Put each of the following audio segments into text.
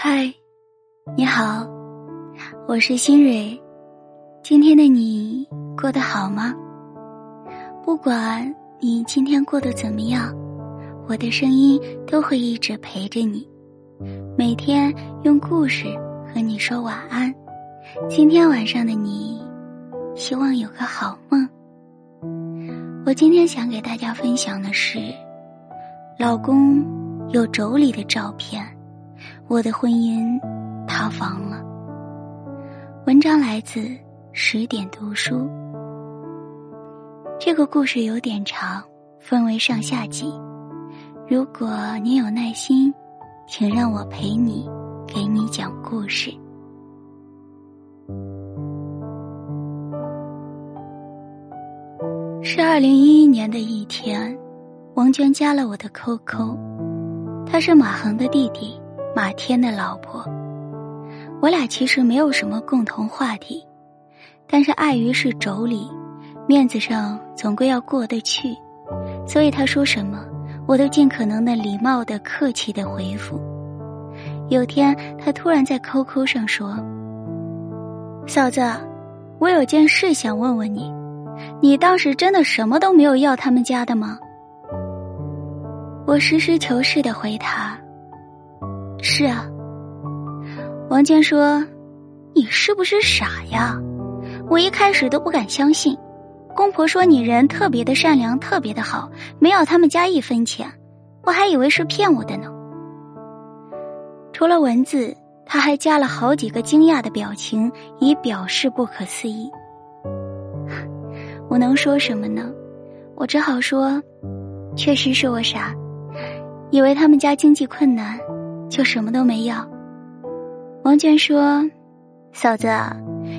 嗨，你好，我是新蕊。今天的你过得好吗？不管你今天过得怎么样，我的声音都会一直陪着你，每天用故事和你说晚安。今天晚上的你，希望有个好梦。我今天想给大家分享的是，老公有妯娌的照片。我的婚姻塌房了。文章来自十点读书。这个故事有点长，分为上下集。如果你有耐心，请让我陪你，给你讲故事。是二零一一年的一天，王娟加了我的 QQ，他是马恒的弟弟。马天的老婆，我俩其实没有什么共同话题，但是碍于是妯娌，面子上总归要过得去，所以他说什么，我都尽可能的礼貌的、客气的回复。有天，他突然在 QQ 上说：“嫂子，我有件事想问问你，你当时真的什么都没有要他们家的吗？”我实事求是的回他。是啊，王娟说：“你是不是傻呀？我一开始都不敢相信。公婆说你人特别的善良，特别的好，没要他们家一分钱，我还以为是骗我的呢。”除了文字，他还加了好几个惊讶的表情，以表示不可思议。我能说什么呢？我只好说：“确实是我傻，以为他们家经济困难。”就什么都没要。王娟说：“嫂子，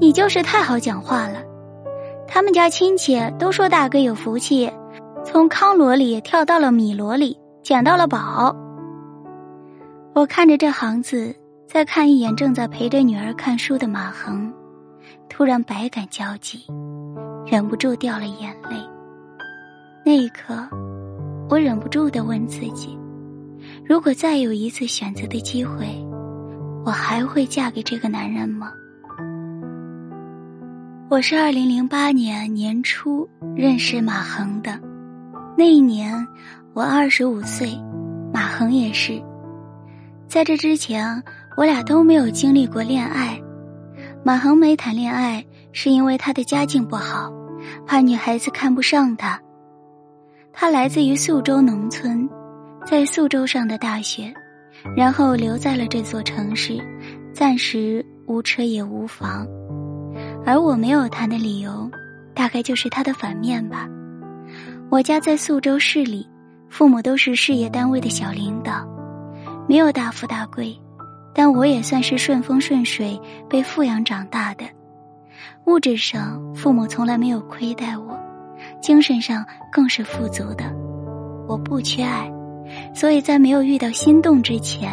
你就是太好讲话了。他们家亲戚都说大哥有福气，从康罗里跳到了米罗里，捡到了宝。”我看着这行字，再看一眼正在陪着女儿看书的马恒，突然百感交集，忍不住掉了眼泪。那一刻，我忍不住的问自己。如果再有一次选择的机会，我还会嫁给这个男人吗？我是二零零八年年初认识马恒的，那一年我二十五岁，马恒也是。在这之前，我俩都没有经历过恋爱。马恒没谈恋爱，是因为他的家境不好，怕女孩子看不上他。他来自于宿州农村。在宿州上的大学，然后留在了这座城市，暂时无车也无房。而我没有谈的理由，大概就是他的反面吧。我家在宿州市里，父母都是事业单位的小领导，没有大富大贵，但我也算是顺风顺水被富养长大的。物质上，父母从来没有亏待我，精神上更是富足的。我不缺爱。所以在没有遇到心动之前，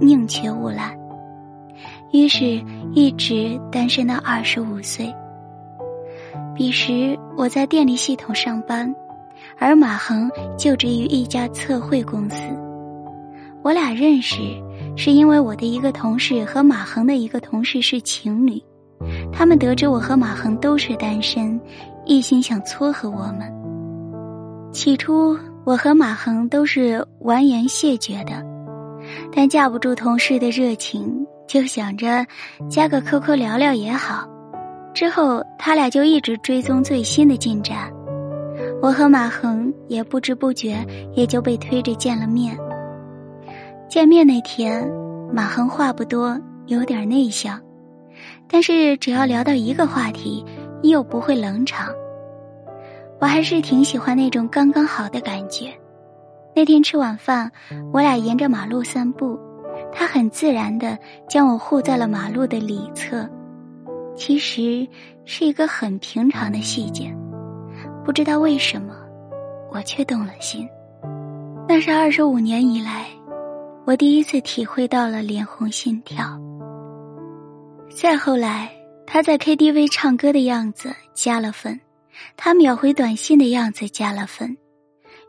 宁缺毋滥。于是，一直单身到二十五岁。彼时，我在电力系统上班，而马恒就职于一家测绘公司。我俩认识，是因为我的一个同事和马恒的一个同事是情侣，他们得知我和马恒都是单身，一心想撮合我们。起初。我和马恒都是完颜谢绝的，但架不住同事的热情，就想着加个 QQ 聊聊也好。之后他俩就一直追踪最新的进展，我和马恒也不知不觉也就被推着见了面。见面那天，马恒话不多，有点内向，但是只要聊到一个话题，又不会冷场。我还是挺喜欢那种刚刚好的感觉。那天吃晚饭，我俩沿着马路散步，他很自然的将我护在了马路的里侧。其实是一个很平常的细节，不知道为什么，我却动了心。那是二十五年以来，我第一次体会到了脸红心跳。再后来，他在 KTV 唱歌的样子加了分。他秒回短信的样子加了分，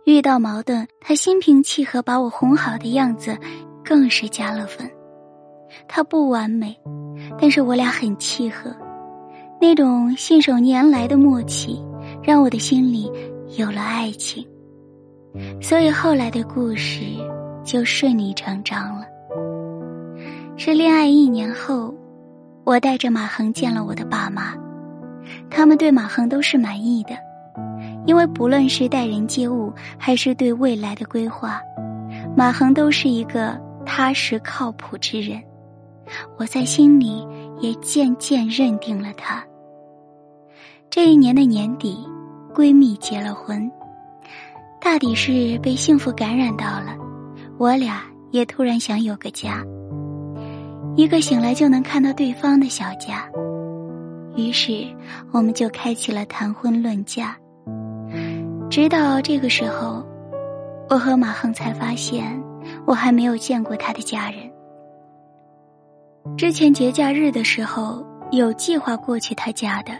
遇到矛盾他心平气和把我哄好的样子更是加了分。他不完美，但是我俩很契合，那种信手拈来的默契，让我的心里有了爱情。所以后来的故事就顺理成章了。是恋爱一年后，我带着马恒见了我的爸妈，他们对马恒都是满意的，因为不论是待人接物，还是对未来的规划，马恒都是一个踏实靠谱之人。我在心里也渐渐认定了他。这一年的年底，闺蜜结了婚。大抵是被幸福感染到了，我俩也突然想有个家，一个醒来就能看到对方的小家。于是我们就开启了谈婚论嫁。直到这个时候，我和马恒才发现，我还没有见过他的家人。之前节假日的时候有计划过去他家的，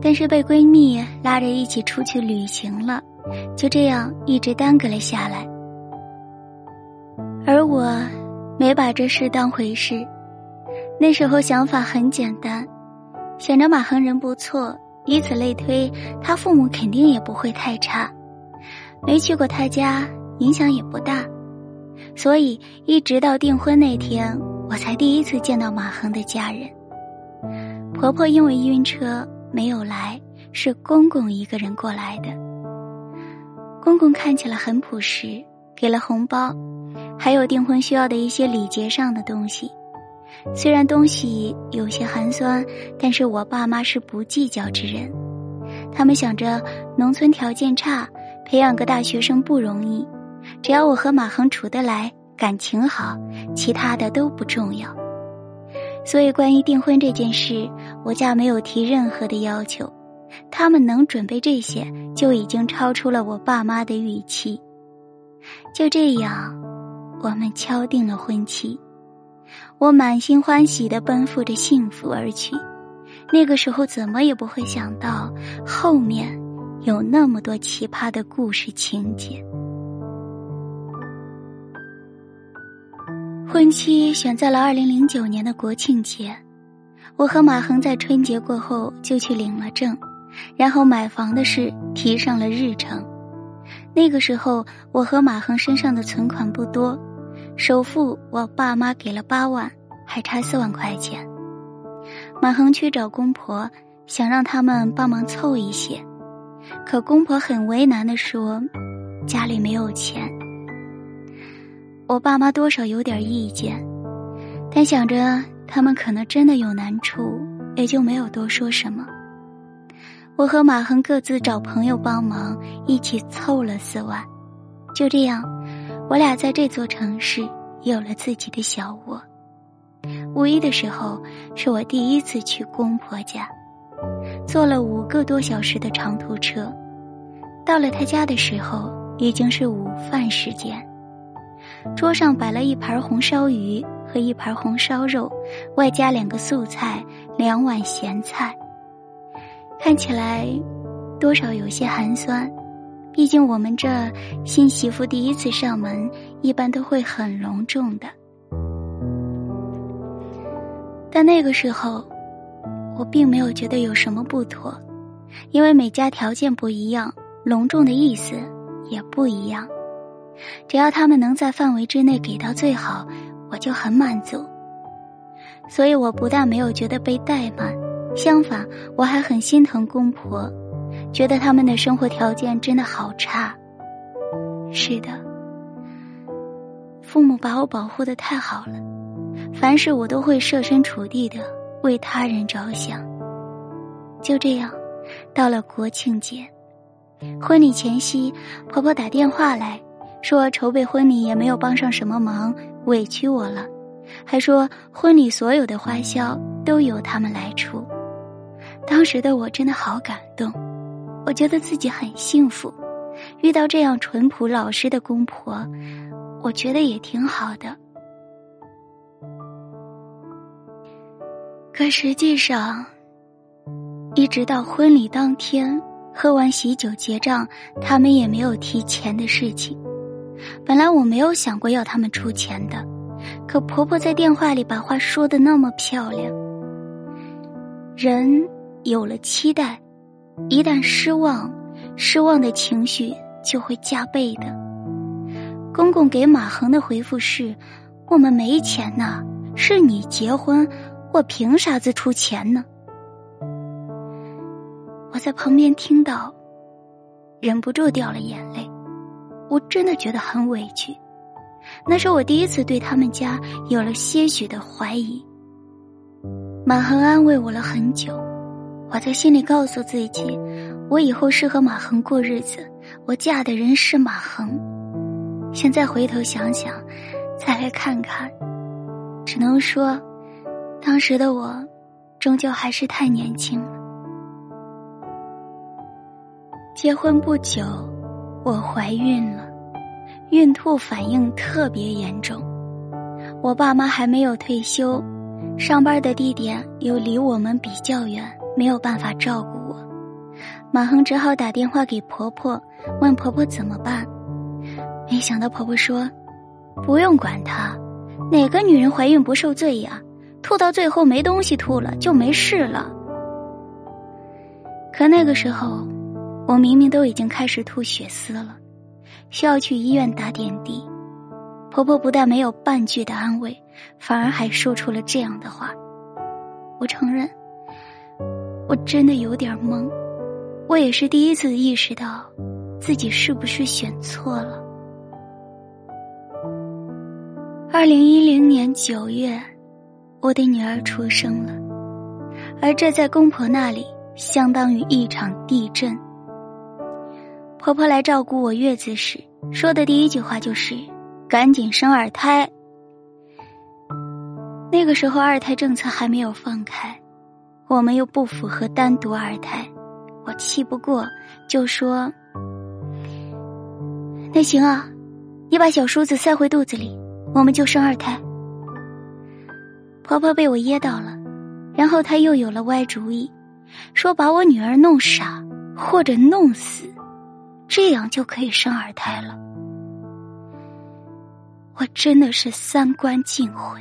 但是被闺蜜拉着一起出去旅行了。就这样一直耽搁了下来，而我没把这事当回事。那时候想法很简单，想着马恒人不错，以此类推，他父母肯定也不会太差。没去过他家，影响也不大。所以一直到订婚那天，我才第一次见到马恒的家人。婆婆因为晕车没有来，是公公一个人过来的。公公看起来很朴实，给了红包，还有订婚需要的一些礼节上的东西。虽然东西有些寒酸，但是我爸妈是不计较之人。他们想着农村条件差，培养个大学生不容易，只要我和马恒处得来，感情好，其他的都不重要。所以关于订婚这件事，我家没有提任何的要求。他们能准备这些，就已经超出了我爸妈的预期。就这样，我们敲定了婚期。我满心欢喜的奔赴着幸福而去。那个时候，怎么也不会想到后面有那么多奇葩的故事情节。婚期选在了二零零九年的国庆节，我和马恒在春节过后就去领了证。然后买房的事提上了日程。那个时候，我和马恒身上的存款不多，首付我爸妈给了八万，还差四万块钱。马恒去找公婆，想让他们帮忙凑一些，可公婆很为难的说，家里没有钱。我爸妈多少有点意见，但想着他们可能真的有难处，也就没有多说什么。我和马恒各自找朋友帮忙，一起凑了四万。就这样，我俩在这座城市有了自己的小窝。五一的时候，是我第一次去公婆家，坐了五个多小时的长途车。到了他家的时候，已经是午饭时间。桌上摆了一盘红烧鱼和一盘红烧肉，外加两个素菜，两碗咸菜。看起来，多少有些寒酸。毕竟我们这新媳妇第一次上门，一般都会很隆重的。但那个时候，我并没有觉得有什么不妥，因为每家条件不一样，隆重的意思也不一样。只要他们能在范围之内给到最好，我就很满足。所以我不但没有觉得被怠慢。相反，我还很心疼公婆，觉得他们的生活条件真的好差。是的，父母把我保护的太好了，凡事我都会设身处地的为他人着想。就这样，到了国庆节，婚礼前夕，婆婆打电话来说筹备婚礼也没有帮上什么忙，委屈我了，还说婚礼所有的花销都由他们来出。当时的我真的好感动，我觉得自己很幸福，遇到这样淳朴老实的公婆，我觉得也挺好的。可实际上，一直到婚礼当天喝完喜酒结账，他们也没有提钱的事情。本来我没有想过要他们出钱的，可婆婆在电话里把话说的那么漂亮。人有了期待，一旦失望，失望的情绪就会加倍的。公公给马恒的回复是：“我们没钱呐，是你结婚，我凭啥子出钱呢？”我在旁边听到，忍不住掉了眼泪。我真的觉得很委屈，那是我第一次对他们家有了些许的怀疑。马恒安慰我了很久，我在心里告诉自己，我以后是和马恒过日子，我嫁的人是马恒。现在回头想想，再来看看，只能说，当时的我，终究还是太年轻了。结婚不久，我怀孕了，孕吐反应特别严重，我爸妈还没有退休。上班的地点又离我们比较远，没有办法照顾我。马恒只好打电话给婆婆，问婆婆怎么办。没想到婆婆说：“不用管她，哪个女人怀孕不受罪呀？吐到最后没东西吐了就没事了。”可那个时候，我明明都已经开始吐血丝了，需要去医院打点滴。婆婆不但没有半句的安慰。反而还说出了这样的话。我承认，我真的有点懵。我也是第一次意识到，自己是不是选错了。二零一零年九月，我的女儿出生了，而这在公婆那里相当于一场地震。婆婆来照顾我月子时，说的第一句话就是：“赶紧生二胎。”那个时候二胎政策还没有放开，我们又不符合单独二胎，我气不过就说：“那行啊，你把小叔子塞回肚子里，我们就生二胎。”婆婆被我噎到了，然后她又有了歪主意，说把我女儿弄傻或者弄死，这样就可以生二胎了。我真的是三观尽毁。